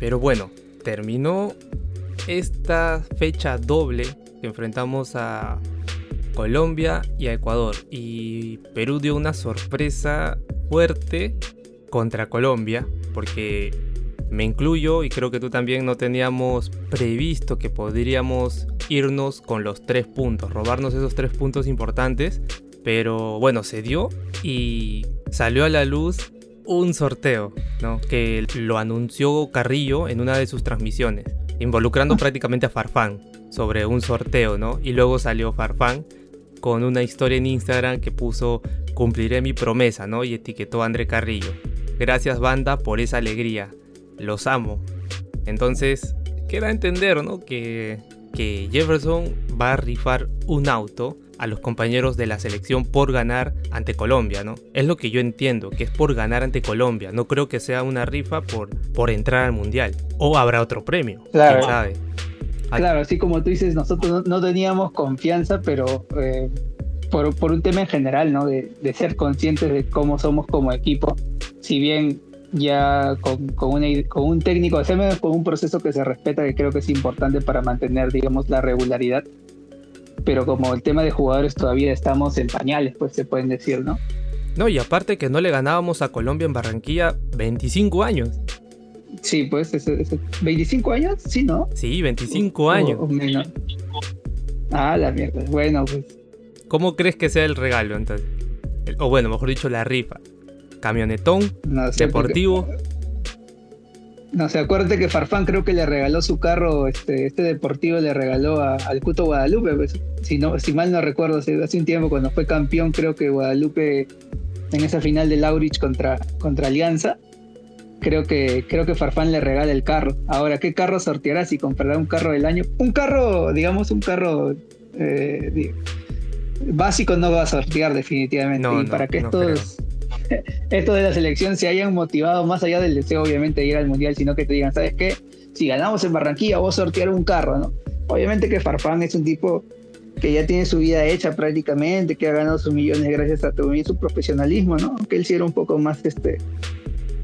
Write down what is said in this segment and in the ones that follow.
Pero bueno, terminó esta fecha doble que enfrentamos a Colombia y a Ecuador. Y Perú dio una sorpresa fuerte contra Colombia, porque me incluyo y creo que tú también no teníamos previsto que podríamos irnos con los tres puntos, robarnos esos tres puntos importantes. Pero bueno, se dio y salió a la luz un sorteo, ¿no? Que lo anunció Carrillo en una de sus transmisiones, involucrando prácticamente a Farfán sobre un sorteo, ¿no? Y luego salió Farfán con una historia en Instagram que puso cumpliré mi promesa, ¿no? Y etiquetó a André Carrillo. Gracias banda por esa alegría. Los amo. Entonces, queda entender, ¿no? Que, que Jefferson va a rifar un auto a los compañeros de la selección por ganar ante Colombia, ¿no? Es lo que yo entiendo, que es por ganar ante Colombia. No creo que sea una rifa por, por entrar al Mundial. O habrá otro premio, Claro. quién sabe. Claro, así como tú dices, nosotros no, teníamos confianza, pero eh, por, por un tema en general, ¿no? De, de ser conscientes de cómo somos como equipo. Si bien ya con, con, una, con un técnico, o sea, con un proceso que se respeta, que creo que es importante para mantener, digamos, la regularidad. Pero como el tema de jugadores todavía estamos en pañales, pues se pueden decir, ¿no? No, y aparte que no le ganábamos a Colombia en Barranquilla 25 años. Sí, pues, ese- ¿25 años? Sí, ¿no? Sí, 25 O- años. o menos. Ah, la mierda. Bueno, pues ¿Cómo crees que sea el regalo entonces? El- o bueno, mejor dicho, la rifa. Camionetón, no deportivo. No sé, acuérdate que Farfán creo que le regaló su carro, este, este deportivo le regaló a- al Cuto Guadalupe, pues, si, no, si mal no recuerdo, hace, hace un tiempo cuando fue campeón, creo que Guadalupe en esa final de Laurich contra, contra Alianza, creo que, creo que Farfán le regala el carro. Ahora, ¿qué carro sorteará si comprará un carro del año? Un carro, digamos, un carro eh, básico no va a sortear definitivamente. No, y no, para que no estos estos de la selección se hayan motivado más allá del deseo, obviamente, de ir al mundial, sino que te digan, ¿sabes qué? Si ganamos en Barranquilla, vos sortear un carro, ¿no? Obviamente que Farfán es un tipo que ya tiene su vida hecha prácticamente, que ha ganado sus millones gracias a también su profesionalismo, ¿no? Aunque él sí era un poco más este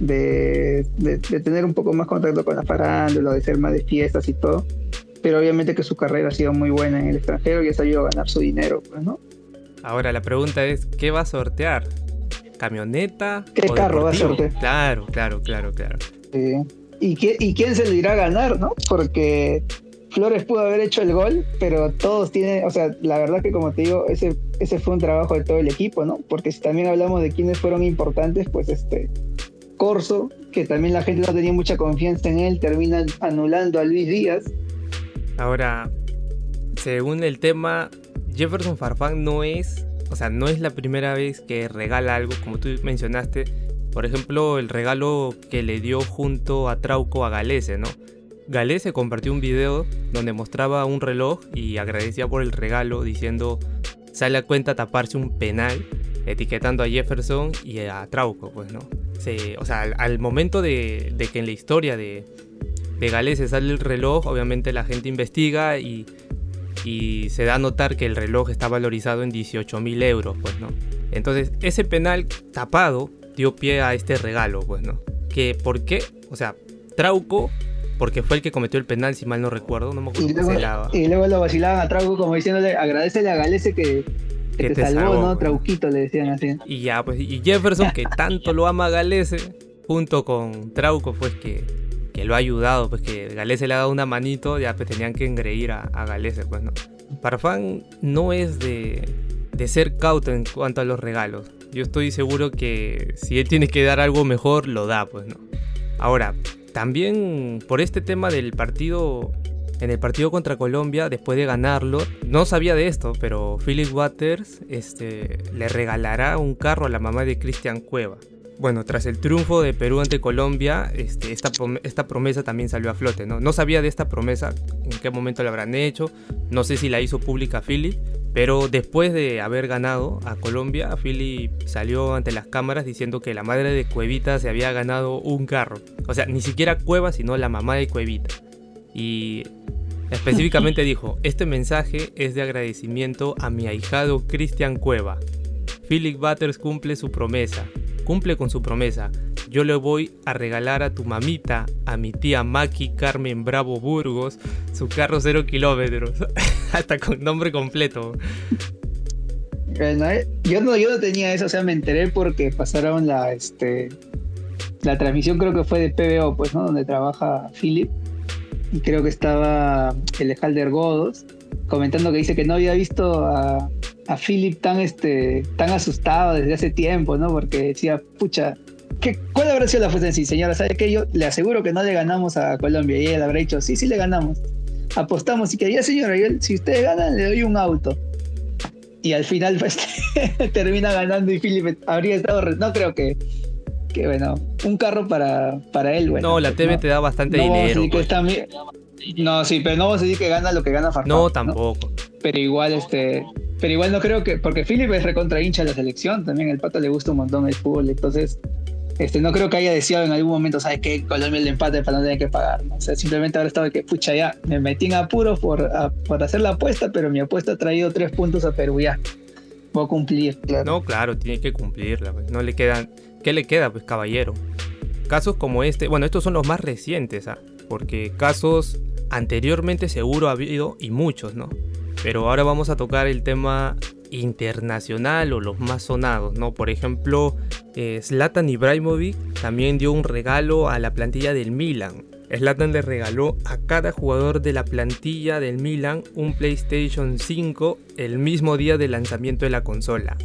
de, de, de tener un poco más contacto con la farándula, de ser más de fiestas y todo. Pero obviamente que su carrera ha sido muy buena en el extranjero y ha sabido ganar su dinero, pues, ¿no? Ahora la pregunta es, ¿qué va a sortear? ¿Camioneta? ¿Qué o carro va a? Claro, claro, claro, claro. Sí. ¿Y, qué- ¿Y quién se lo irá a ganar, no? Porque Flores pudo haber hecho el gol, pero todos tienen, o sea, la verdad que como te digo, ese, ese fue un trabajo de todo el equipo, ¿no? Porque si también hablamos de quiénes fueron importantes, pues este Corso, que también la gente no tenía mucha confianza en él, termina anulando a Luis Díaz. Ahora, según el tema, Jefferson Farfán no es, o sea, no es la primera vez que regala algo, como tú mencionaste. Por ejemplo, el regalo que le dio junto a Trauco a Galese, ¿no? Galese compartió un video donde mostraba un reloj y agradecía por el regalo diciendo sale a cuenta taparse un penal, etiquetando a Jefferson y a Trauco, pues, ¿no? O sea, al, momento de, de que en la historia de, de sale el reloj, obviamente la gente investiga y, y se da a notar que el reloj está valorizado en 18 mil euros, pues, ¿no? Entonces, ese penal tapado dio pie a este regalo, pues, ¿no? Que, ¿por qué? O sea, Trauco, porque fue el que cometió el penal, si mal no recuerdo, no me acuerdo Y luego, y luego lo vacilaban a Trauco como diciéndole, agradecele a Galese que, que Que te, te salvó, salvó, ¿no? pues. Trauquito le decían así. Y ya, pues, y Jefferson, que tanto lo ama a Galese, junto con Trauco, pues que, que lo ha ayudado, pues que Galese le ha dado una manito, ya pues tenían que engreír a, a Galese, pues no. Farfán no es de, de ser cauto en cuanto a los regalos. Yo estoy seguro que si él tiene que dar algo mejor, lo da, pues no. Ahora, también por este tema del partido, en el partido contra Colombia, después de ganarlo, no sabía de esto, pero Philip Waters este, le regalará un carro a la mamá de Cristian Cueva. Bueno, tras el triunfo de Perú ante Colombia, este, esta, prom- esta promesa también salió a flote, ¿no? No sabía de esta promesa, en qué momento la habrán hecho, no sé si la hizo pública Philip, pero después de haber ganado a Colombia, Philip salió ante las cámaras diciendo que la madre de Cuevita se había ganado un carro. O sea, ni siquiera Cueva, sino la mamá de Cuevita. Y específicamente dijo, este mensaje es de agradecimiento a mi ahijado Cristian Cueva. Philip Butters cumple su promesa. Cumple con su promesa. Yo le voy a regalar a tu mamita, a mi tía Maki Carmen Bravo Burgos, su carro cero kilómetros. Hasta con nombre completo. Eh, yo no, yo no tenía eso, o sea, me enteré porque pasaron la, este, la transmisión creo que fue de PBO, pues, ¿no? Donde trabaja Philip. Y creo que estaba el Halder Godos comentando que dice que no había visto a, a Philip tan, este, tan asustado desde hace tiempo, ¿no? Porque decía, pucha, ¿qué, ¿cuál habrá sido la fuerza en sí, señora? ¿Sabe qué? Yo le aseguro que no le ganamos a Colombia. Y ella le habrá dicho, sí, sí le ganamos. Apostamos. Y que ya, señora, si ustedes ganan, le doy un auto. Y al final, pues, termina ganando y Philip habría estado... No creo que que bueno, un carro para, para él, bueno. No, la TV te da bastante dinero. Pues. No, sí, pero no vamos a decir que gana lo que gana Farfán. No, tampoco. Pero igual, este, pero igual no creo que, porque Philip es recontra hincha de la selección, también el pato le gusta un montón el fútbol, entonces, este, no creo que haya deseado en algún momento, ¿sabes qué? Colombia el empate para no tener que pagar, O sea, simplemente habrá estado de que, pucha, ya, me metí en apuros por, por hacer la apuesta, pero mi apuesta ha traído tres puntos a Perú, ya. Voy a cumplir, claro. No, claro, tiene que cumplirla, pues. no le quedan, ¿qué le queda, pues, caballero? Casos como este, bueno, estos son los más recientes, ¿ah? Porque casos anteriormente seguro ha habido y muchos, ¿no? Pero ahora vamos a tocar el tema internacional o los más sonados, ¿no? Por ejemplo, eh, Zlatan Ibrahimovic también dio un regalo a la plantilla del Milan. Zlatan le regaló a cada jugador de la plantilla del Milan un PlayStation 5 el mismo día del lanzamiento de la consola.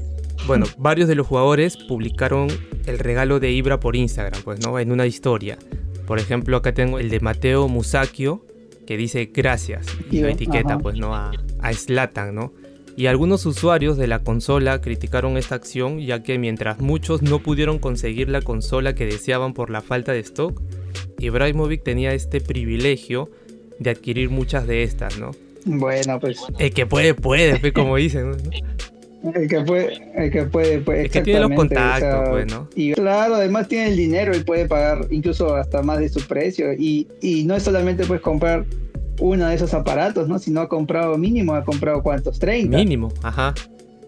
Bueno, varios de los jugadores publicaron el regalo de Ibra por Instagram, pues, ¿no? En una historia. Por ejemplo, acá tengo el de Mateo Musacchio, que dice gracias y la etiqueta, pues, ¿no? A, a Slatan, ¿no? Y algunos usuarios de la consola criticaron esta acción ya que mientras muchos no pudieron conseguir la consola que deseaban por la falta de stock, Ibrahimovic tenía este privilegio de adquirir muchas de estas, ¿no? Bueno, pues... El que puede, puede, pues, como dicen. El que puede, el que puede, puede. El que tiene los contactos, pues, ¿no? Y claro, además tiene el dinero y puede pagar incluso hasta más de su precio. Y, y no es solamente puedes comprar uno de esos aparatos, ¿no? Si no ha comprado mínimo, ha comprado cuántos, 30. Mínimo, ajá.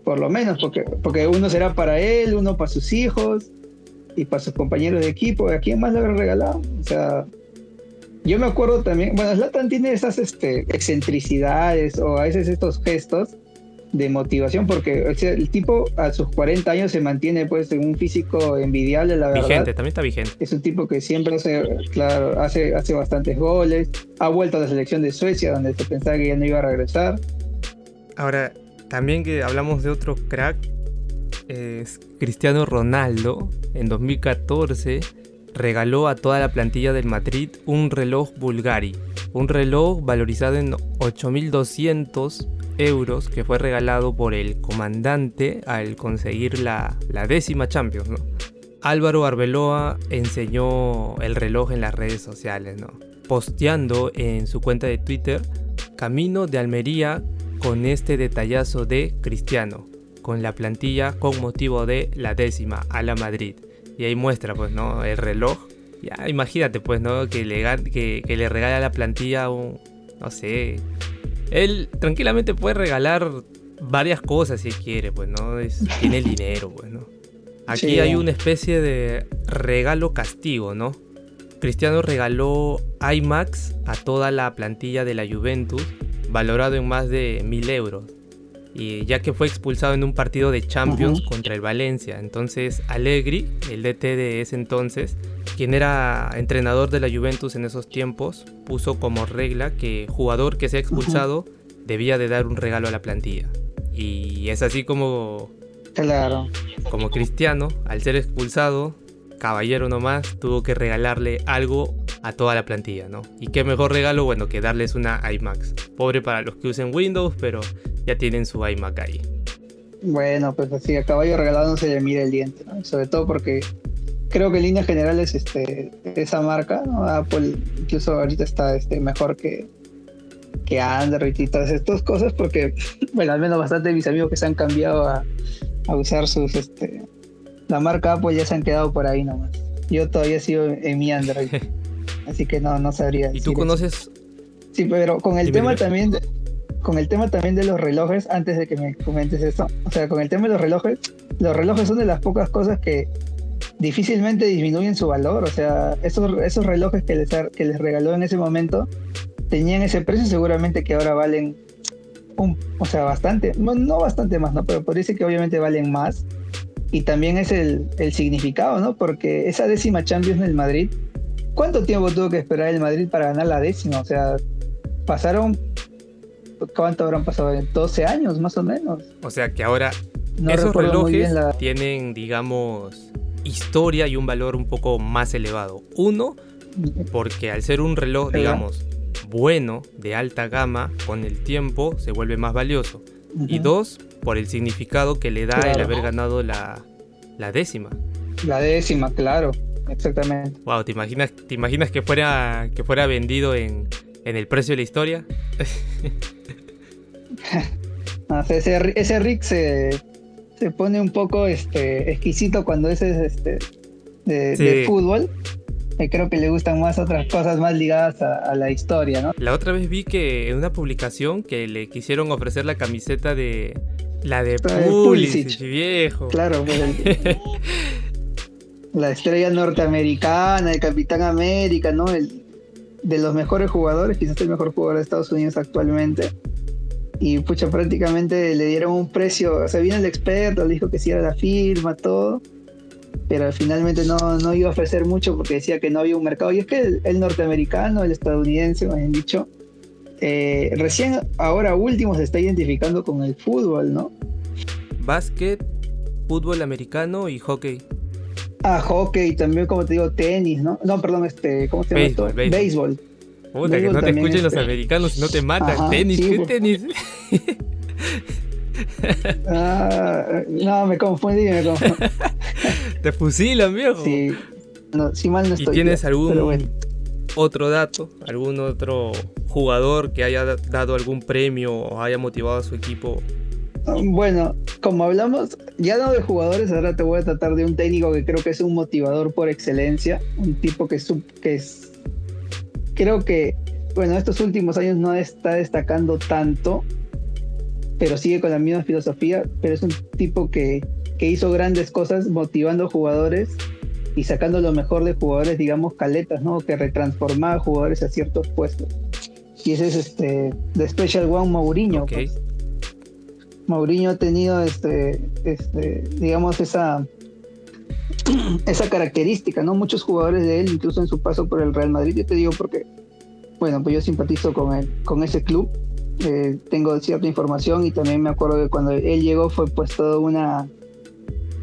Por lo menos, porque, porque uno será para él, uno para sus hijos y para sus compañeros de equipo. ¿A quién más le habrá regalado? O sea, yo me acuerdo también, bueno, Zlatan tiene esas este, excentricidades o a veces estos gestos de motivación, porque el tipo a sus 40 años se mantiene pues en un físico envidiable, la verdad. Vigente, también está vigente. Es un tipo que siempre hace, claro, hace, hace bastantes goles, ha vuelto a la selección de Suecia, donde se pensaba que ya no iba a regresar. Ahora, también que hablamos de otro crack, es Cristiano Ronaldo, en 2014 regaló a toda la plantilla del Madrid un reloj Bulgari, un reloj valorizado en 8.200 euros que fue regalado por el comandante al conseguir la, décima Champions, ¿no? Álvaro Arbeloa enseñó el reloj en las redes sociales, ¿no? Posteando en su cuenta de Twitter, camino de Almería con este detallazo de Cristiano, con la plantilla con motivo de la décima a la Madrid. Y ahí muestra, pues, ¿no? El reloj. Ya, imagínate, pues, ¿no? Que le, que, le regala la plantilla un, no sé, él tranquilamente puede regalar varias cosas si quiere, pues, ¿no? tiene el dinero, pues, ¿no? Aquí hay una especie de regalo castigo, ¿no? Cristiano regaló IMAX a toda la plantilla de la Juventus, valorado en más de mil euros. Y ya que fue expulsado en un partido de Champions contra el Valencia. Entonces Allegri, el DT de ese entonces, quien era entrenador de la Juventus en esos tiempos, puso como regla que jugador que sea expulsado debía de dar un regalo a la plantilla. Y es así como... Claro. Como Cristiano, al ser expulsado, caballero nomás, tuvo que regalarle algo a toda la plantilla, ¿no? Y qué mejor regalo, bueno, que darles una iMac. Pobre para los que usen Windows, pero ya tienen su iMac ahí. Bueno, pues así, a caballo regalado no se le mira el diente, ¿no? Sobre todo porque creo que en líneas generales este, esa marca, ¿no? Apple incluso ahorita está este, mejor que, que Android y todas estas cosas porque, bueno, al menos bastante de mis amigos que se han cambiado a, usar sus, este, la marca Apple ya se han quedado por ahí nomás. Yo todavía sigo en mi Android, así que no, no sabría. ¿Y tú conoces? Sí, pero con el tema también... Con el tema también de los relojes, antes de que me comentes eso, o sea, con el tema de los relojes, los relojes son de las pocas cosas que difícilmente disminuyen su valor. O sea, esos, esos relojes que les, que les regaló en ese momento tenían ese precio, seguramente que ahora valen un, o sea, bastante, no, bastante más, ¿no? Pero parece que obviamente valen más. Y también es el, el significado, ¿no? Porque esa décima Champions del Madrid, ¿cuánto tiempo tuvo que esperar el Madrid para ganar la décima? O sea, pasaron ¿cuánto habrán pasado? 12 años más o menos. O sea que ahora esos relojes tienen, digamos, historia y un valor un poco más elevado. Uno, porque al ser un reloj, digamos, bueno, de alta gama, con el tiempo se vuelve más valioso. Y dos, por el significado que le da el haber ganado la, la décima. La décima, claro, exactamente. Wow, ¿te imaginas, te imaginas que fuera, que fuera vendido en, en el precio de la historia? ese, ese Rick se, se pone un poco este, exquisito cuando es este, de, fútbol. Y creo que le gustan más otras cosas más ligadas a, la historia, ¿no? La otra vez vi que en una publicación que le quisieron ofrecer la camiseta de la de Pulisic, viejo. Claro, pues la estrella norteamericana, el Capitán América, ¿no? El, de los mejores jugadores, quizás el mejor jugador de Estados Unidos actualmente y pucha, prácticamente le dieron un precio, o sea, vino el experto, le dijo que sí era la firma, todo, pero finalmente no, no iba a ofrecer mucho porque decía que no había un mercado. Y es que el, norteamericano, el estadounidense, me han dicho, eh, recién ahora último se está identificando con el fútbol, ¿no? Básquet, fútbol americano y hockey. Ah, hockey, también como te digo, tenis, ¿no? No, perdón, este, ¿cómo se llama esto? Béisbol. Puta, que no te escuchen los este, americanos y no te matan. tenis, ¿qué tenis? ah, no, me confundí, me confundí. te fusilan, viejo. Sí, no, si mal no estoy. ¿Y tienes algún otro dato? ¿Algún otro jugador que haya dado algún premio o haya motivado a su equipo? Bueno, como hablamos ya no de jugadores, ahora te voy a tratar de un técnico que creo que es un motivador por excelencia, un tipo que, que es creo que, bueno, estos últimos años no está destacando tanto, pero sigue con la misma filosofía, pero es un tipo que, que hizo grandes cosas motivando jugadores y sacando lo mejor de jugadores, digamos, caletas, ¿no? Que retransformaba jugadores a ciertos puestos. Y ese es este, The Special One Mourinho. Pues. Mourinho ha tenido, este, este, digamos, esa, esa característica, ¿no? Muchos jugadores de él, incluso en su paso por el Real Madrid, yo te digo porque, bueno, pues yo simpatizo con, él, con ese club, eh, tengo cierta información y también me acuerdo que cuando él llegó fue pues toda una,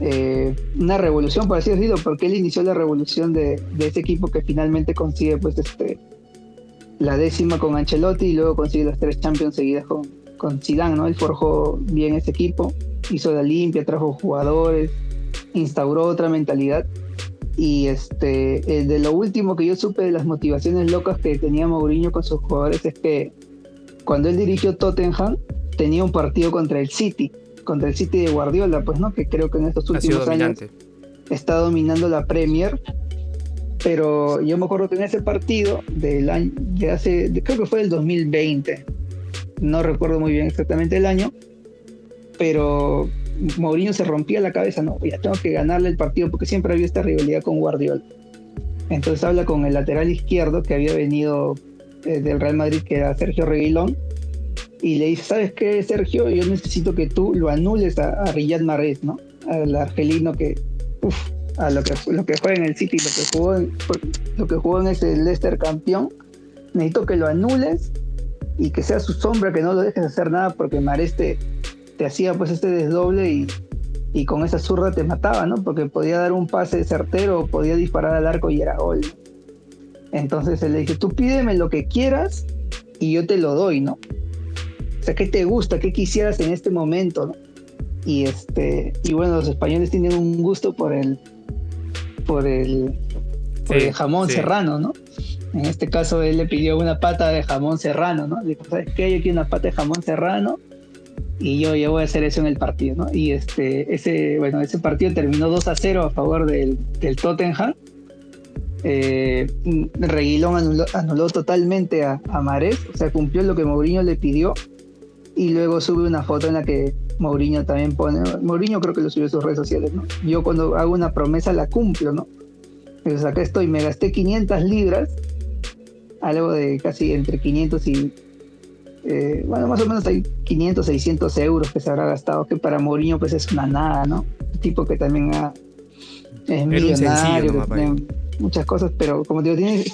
eh, una revolución, por así decirlo, porque él inició la revolución de, ese equipo que finalmente consigue pues este la décima con Ancelotti y luego consigue las tres Champions seguidas con, con Zidane, ¿no? Él forjó bien ese equipo, hizo la limpia, trajo jugadores, instauró otra mentalidad. Y este, eh, de lo último que yo supe de las motivaciones locas que tenía Mourinho con sus jugadores es que cuando él dirigió Tottenham tenía un partido contra el City, contra el City de Guardiola, pues no, que creo que en estos últimos años está dominando la Premier. Pero yo me acuerdo que en ese partido del año, de hace, creo que fue del 2020, no recuerdo muy bien exactamente el año, pero Mourinho se rompía la cabeza, no, ya tengo que ganarle el partido porque siempre había esta rivalidad con Guardiola. Entonces habla con el lateral izquierdo que había venido eh, del Real Madrid, que era Sergio Reguilón, y le dice, ¿sabes qué, Sergio? Yo necesito que tú lo anules a, Riyad Mahrez, ¿no? Al argelino que, uff, a lo que, lo que juega en el City, lo que jugó en, lo que jugó en ese Leicester campeón, necesito que lo anules y que sea su sombra, que no lo dejes hacer nada porque Mahrez te, te hacía pues este desdoble y, con esa zurda te mataba, ¿no? Porque podía dar un pase certero, podía disparar al arco y era gol. Entonces él le dice, tú pídeme lo que quieras y yo te lo doy, ¿no? O sea, ¿qué te gusta? ¿Qué quisieras en este momento? ¿no? Y este, y bueno, los españoles tienen un gusto por el, por el, jamón serrano, ¿no? En este caso él le pidió una pata de jamón serrano, ¿no? Dijo, ¿sabes qué? Yo quiero una pata de jamón serrano y yo ya voy a hacer eso en el partido, ¿no? Y este, ese, bueno, ese partido terminó 2 a 0 a favor del, del Tottenham. Eh, Reguilón anuló, totalmente a, a Marés, o sea, cumplió lo que Mourinho le pidió y luego sube una foto en la que Mourinho también pone, Mourinho creo que lo subió a sus redes sociales, ¿no? Yo cuando hago una promesa la cumplo, ¿no? Entonces acá estoy, me gasté 500 libras, algo de casi entre 500 y, eh, bueno, más o menos hay 500, 600 euros que se habrá gastado, que para Mourinho pues es una nada, ¿no? Un tipo que también ha, es millonario, muchas cosas, pero como digo, tiene,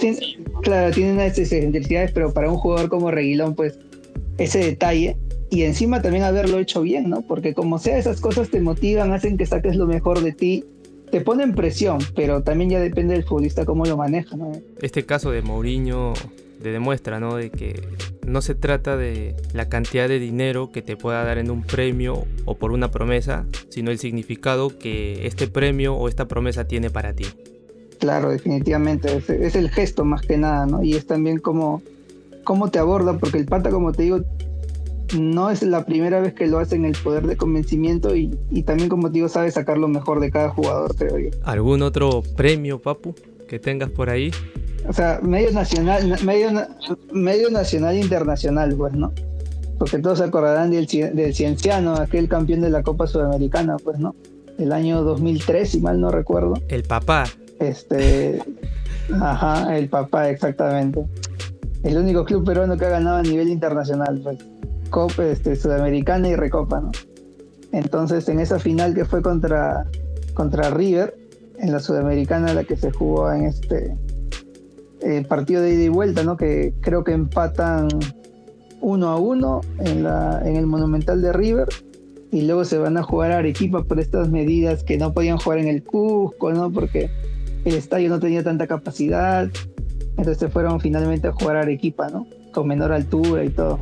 claro, tiene unas excentricidades, pero para un jugador como Reguilón, pues ese detalle y encima también haberlo hecho bien, ¿no? Porque como sea, esas cosas te motivan, hacen que saques lo mejor de ti, te ponen presión, pero también ya depende del futbolista cómo lo maneja, ¿no? Este caso de Mourinho te demuestra, ¿no? De que no se trata de la cantidad de dinero que te pueda dar en un premio o por una promesa, sino el significado que este premio o esta promesa tiene para ti. Claro, definitivamente, es, el gesto más que nada, ¿no? Y es también como cómo te aborda, porque el pata, como te digo, no es la primera vez que lo hace en el poder de convencimiento y, también, como te digo, sabe sacar lo mejor de cada jugador, creo yo. ¿Algún otro premio, Papu, que tengas por ahí? O sea, medio nacional, medio, medio nacional e internacional, pues, ¿no? Porque todos se acordarán del, del Cienciano, aquel campeón de la Copa Sudamericana, pues, ¿no? El año 2003, si mal no recuerdo. El papá. Este, ajá, el papá, exactamente. El único club peruano que ha ganado a nivel internacional, pues. Copa este, Sudamericana y Recopa. Entonces, en esa final que fue contra, contra River, en la Sudamericana, la que se jugó en este partido de ida y vuelta, ¿no? Que creo que empatan uno a uno en, en el Monumental de River y luego se van a jugar a Arequipa por estas medidas que no podían jugar en el Cusco, ¿no? Porque el estadio no tenía tanta capacidad. Entonces se fueron finalmente a jugar a Arequipa, ¿no? Con menor altura y todo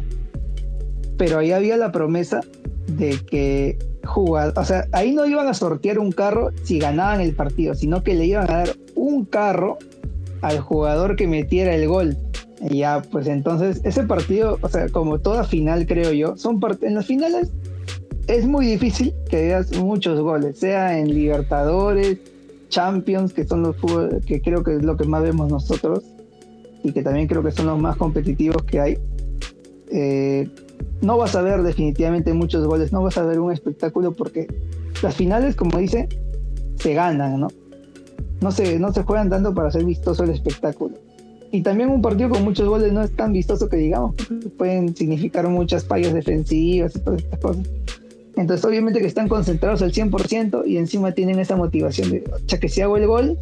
pero ahí había la promesa de que jugar, o sea, ahí no iban a sortear un carro si ganaban el partido, sino que le iban a dar un carro al jugador que metiera el gol. Y ya, pues entonces, ese partido, o sea, como toda final, creo yo, son en las finales es muy difícil que veas muchos goles, sea en Libertadores, Champions, que son los fútbol, que creo que es lo que más vemos nosotros y que también creo que son los más competitivos que hay. Eh, no vas a ver definitivamente muchos goles, no vas a ver un espectáculo porque las finales, como dice, se ganan, ¿no? No se, no se juegan tanto para ser vistoso el espectáculo. Y también un partido con muchos goles no es tan vistoso que digamos, pueden significar muchas fallas defensivas y todas estas cosas. Entonces, obviamente que están concentrados al 100% y encima tienen esa motivación de, ya que si hago el gol,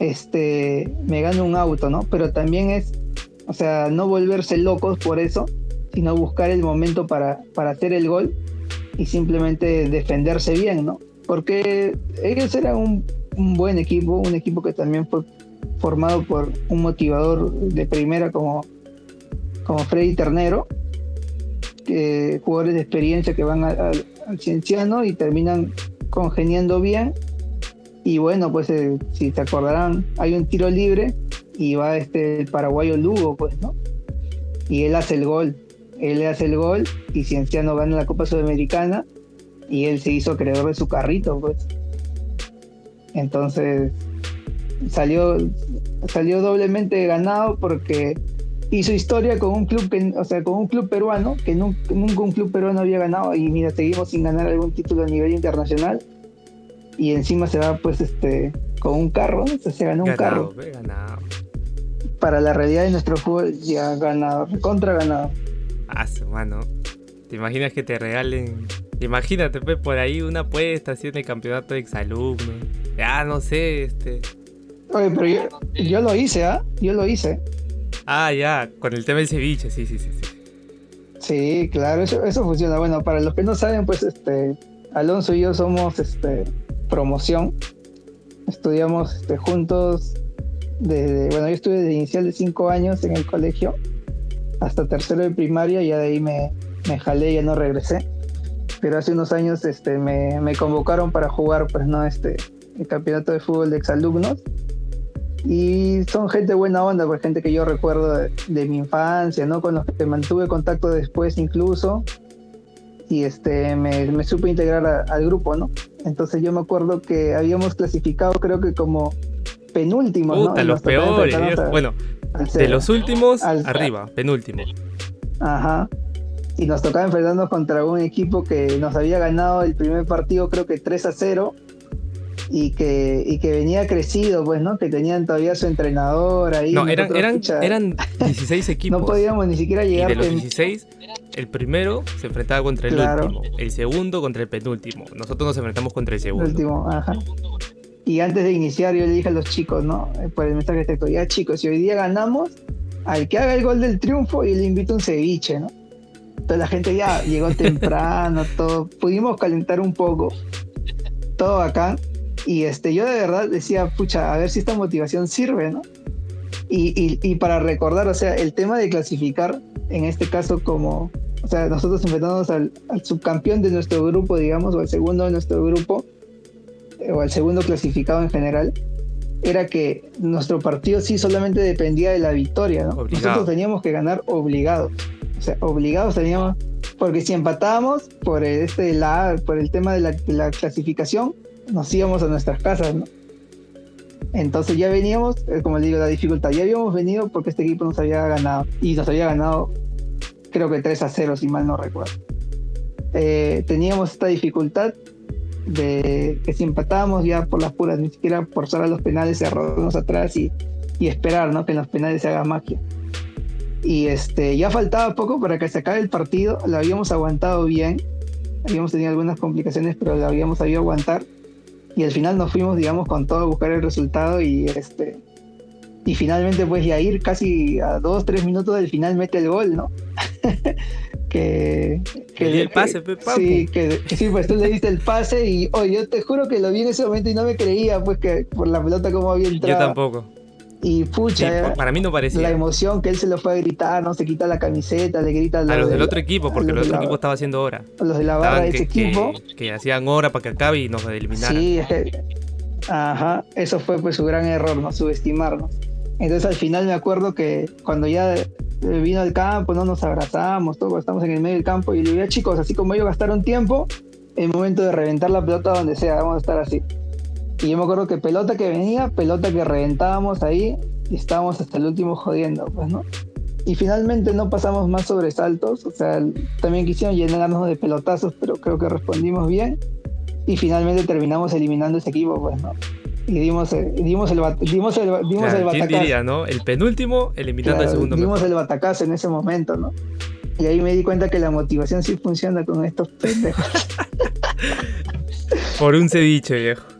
este, me gano un auto, ¿no? Pero también es, o sea, no volverse locos por eso, sino buscar el momento para, para hacer el gol y simplemente defenderse bien, ¿no? Porque ellos eran un, buen equipo, un equipo que también fue formado por un motivador de primera como, como Freddy Ternero, jugadores de experiencia que van al Cienciano y terminan congeniando bien. Y bueno, pues eh, si te acordarán, hay un tiro libre y va este el paraguayo Lugo, pues, ¿no? Y él hace el gol él le hace el gol y Cienciano gana la Copa Sudamericana y él se hizo acreedor de su carrito, pues. Entonces salió, salió doblemente ganado porque hizo historia con un club que, o sea, con un club peruano, que nunca, un club peruano había ganado, y mira, seguimos sin ganar algún título a nivel internacional. Y encima se va pues este con un carro, se ganó un carro. Para la realidad de nuestro fútbol ya ganado, contra ganado. Ah, mano. ¿Te imaginas que te regalen? Imagínate, pues, por ahí una apuesta así en el campeonato de exalumnos. Ya, no sé, este. Oye, pero yo, lo hice, ¿ah? Yo lo hice. Ah, ya, con el tema del ceviche, sí, sí, sí, sí. Sí, claro, eso, eso funciona. Bueno, para los que no saben, pues, este, Alonso y yo somos, este, promoción. Estudiamos, este, juntos desde, bueno, yo estuve desde inicial de cinco años en el colegio hasta tercero de primaria, ya de ahí me, me jalé, ya no regresé. Pero hace unos años este, me, me convocaron para jugar, pues no, este, el campeonato de fútbol de exalumnos. Y son gente buena onda, pues gente que yo recuerdo de, mi infancia, ¿no? Con los que mantuve contacto después incluso. Y este, me, me supe integrar al grupo, ¿no? Entonces yo me acuerdo que habíamos clasificado, creo que como penúltimos, ¿no? los peores. bueno, de los últimos, arriba, penúltimo. Ajá. y nos tocaba enfrentarnos contra un equipo que nos había ganado el primer partido creo que 3 a 0 y que, y que venía crecido, pues, ¿no? Que tenían todavía su entrenador ahí. No, eran, eran, eran 16 equipos. no podíamos ni siquiera llegar. Y de los 16, el primero se enfrentaba contra el último, el segundo contra el penúltimo. Nosotros nos enfrentamos contra el segundo. El último, ajá. Y antes de iniciar yo le dije a los chicos, ¿no? Por el mensaje de texto, ya chicos, si hoy día ganamos, al que haga el gol del triunfo, y le invito un ceviche, ¿no? Entonces la gente ya llegó temprano, todo. Pudimos calentar un poco. Todo acá. Y este, yo de verdad decía, pucha, a ver si esta motivación sirve, ¿no? Y, y, para recordar, o sea, el tema de clasificar, en este caso como, o sea, nosotros enfrentándonos al, al subcampeón de nuestro grupo, digamos, o al segundo de nuestro grupo, o al segundo clasificado en general, era que nuestro partido sí solamente dependía de la victoria, ¿no? Nosotros teníamos que ganar obligados. O sea, obligados teníamos, porque si empatábamos por el, este, la, por el tema de la, de la clasificación, nos íbamos a nuestras casas, ¿no? Entonces ya veníamos, como le digo, la dificultad, ya habíamos venido porque este equipo nos había ganado y nos había ganado creo que 3 a 0 si mal no recuerdo. Eh, teníamos esta dificultad de que si empatábamos ya por las puras, ni siquiera por a los penales, cerrarnos atrás y, y esperar ¿no? que en los penales se haga magia. Y este, ya faltaba poco para que se acabe el partido, lo habíamos aguantado bien, habíamos tenido algunas complicaciones, pero lo habíamos sabido aguantar y al final nos fuimos, digamos, con todo a buscar el resultado y este y finalmente pues ya ir casi a dos, tres minutos del final mete el gol, ¿no? que, que el pase, que, sí, que, sí, pues tú le diste el pase y oye, yo te juro que lo vi en ese momento y no me creía pues que por la pelota como había entrado. Yo tampoco. Y pucha, para mí no parecía. La emoción que él se lo fue a gritar, no se quita la camiseta, le grita a los del otro equipo, porque el otro equipo estaba haciendo hora. los de la barra de ese equipo. Que, hacían hora para que acabe y nos eliminaran. Sí, ajá, eso fue pues su gran error, no subestimarnos. Entonces al final me acuerdo que cuando ya vino al campo, no nos abrazamos, todos estamos en el medio del campo y le dije, chicos, así como ellos gastaron tiempo, el momento de reventar la pelota donde sea, vamos a estar así. Y yo me acuerdo que pelota que venía, pelota que reventábamos ahí y estábamos hasta el último jodiendo, pues, ¿no? Y finalmente no pasamos más sobresaltos, o sea, también quisieron llenarnos de pelotazos, pero creo que respondimos bien y finalmente terminamos eliminando ese equipo, pues, ¿no? Y dimos, dimos el, dimos el, dimos el batacazo. ¿Quién diría, no? El penúltimo eliminando el segundo. Dimos el batacazo en ese momento, ¿no? Y ahí me di cuenta que la motivación sí funciona con estos pendejos. Por un ceviche, viejo.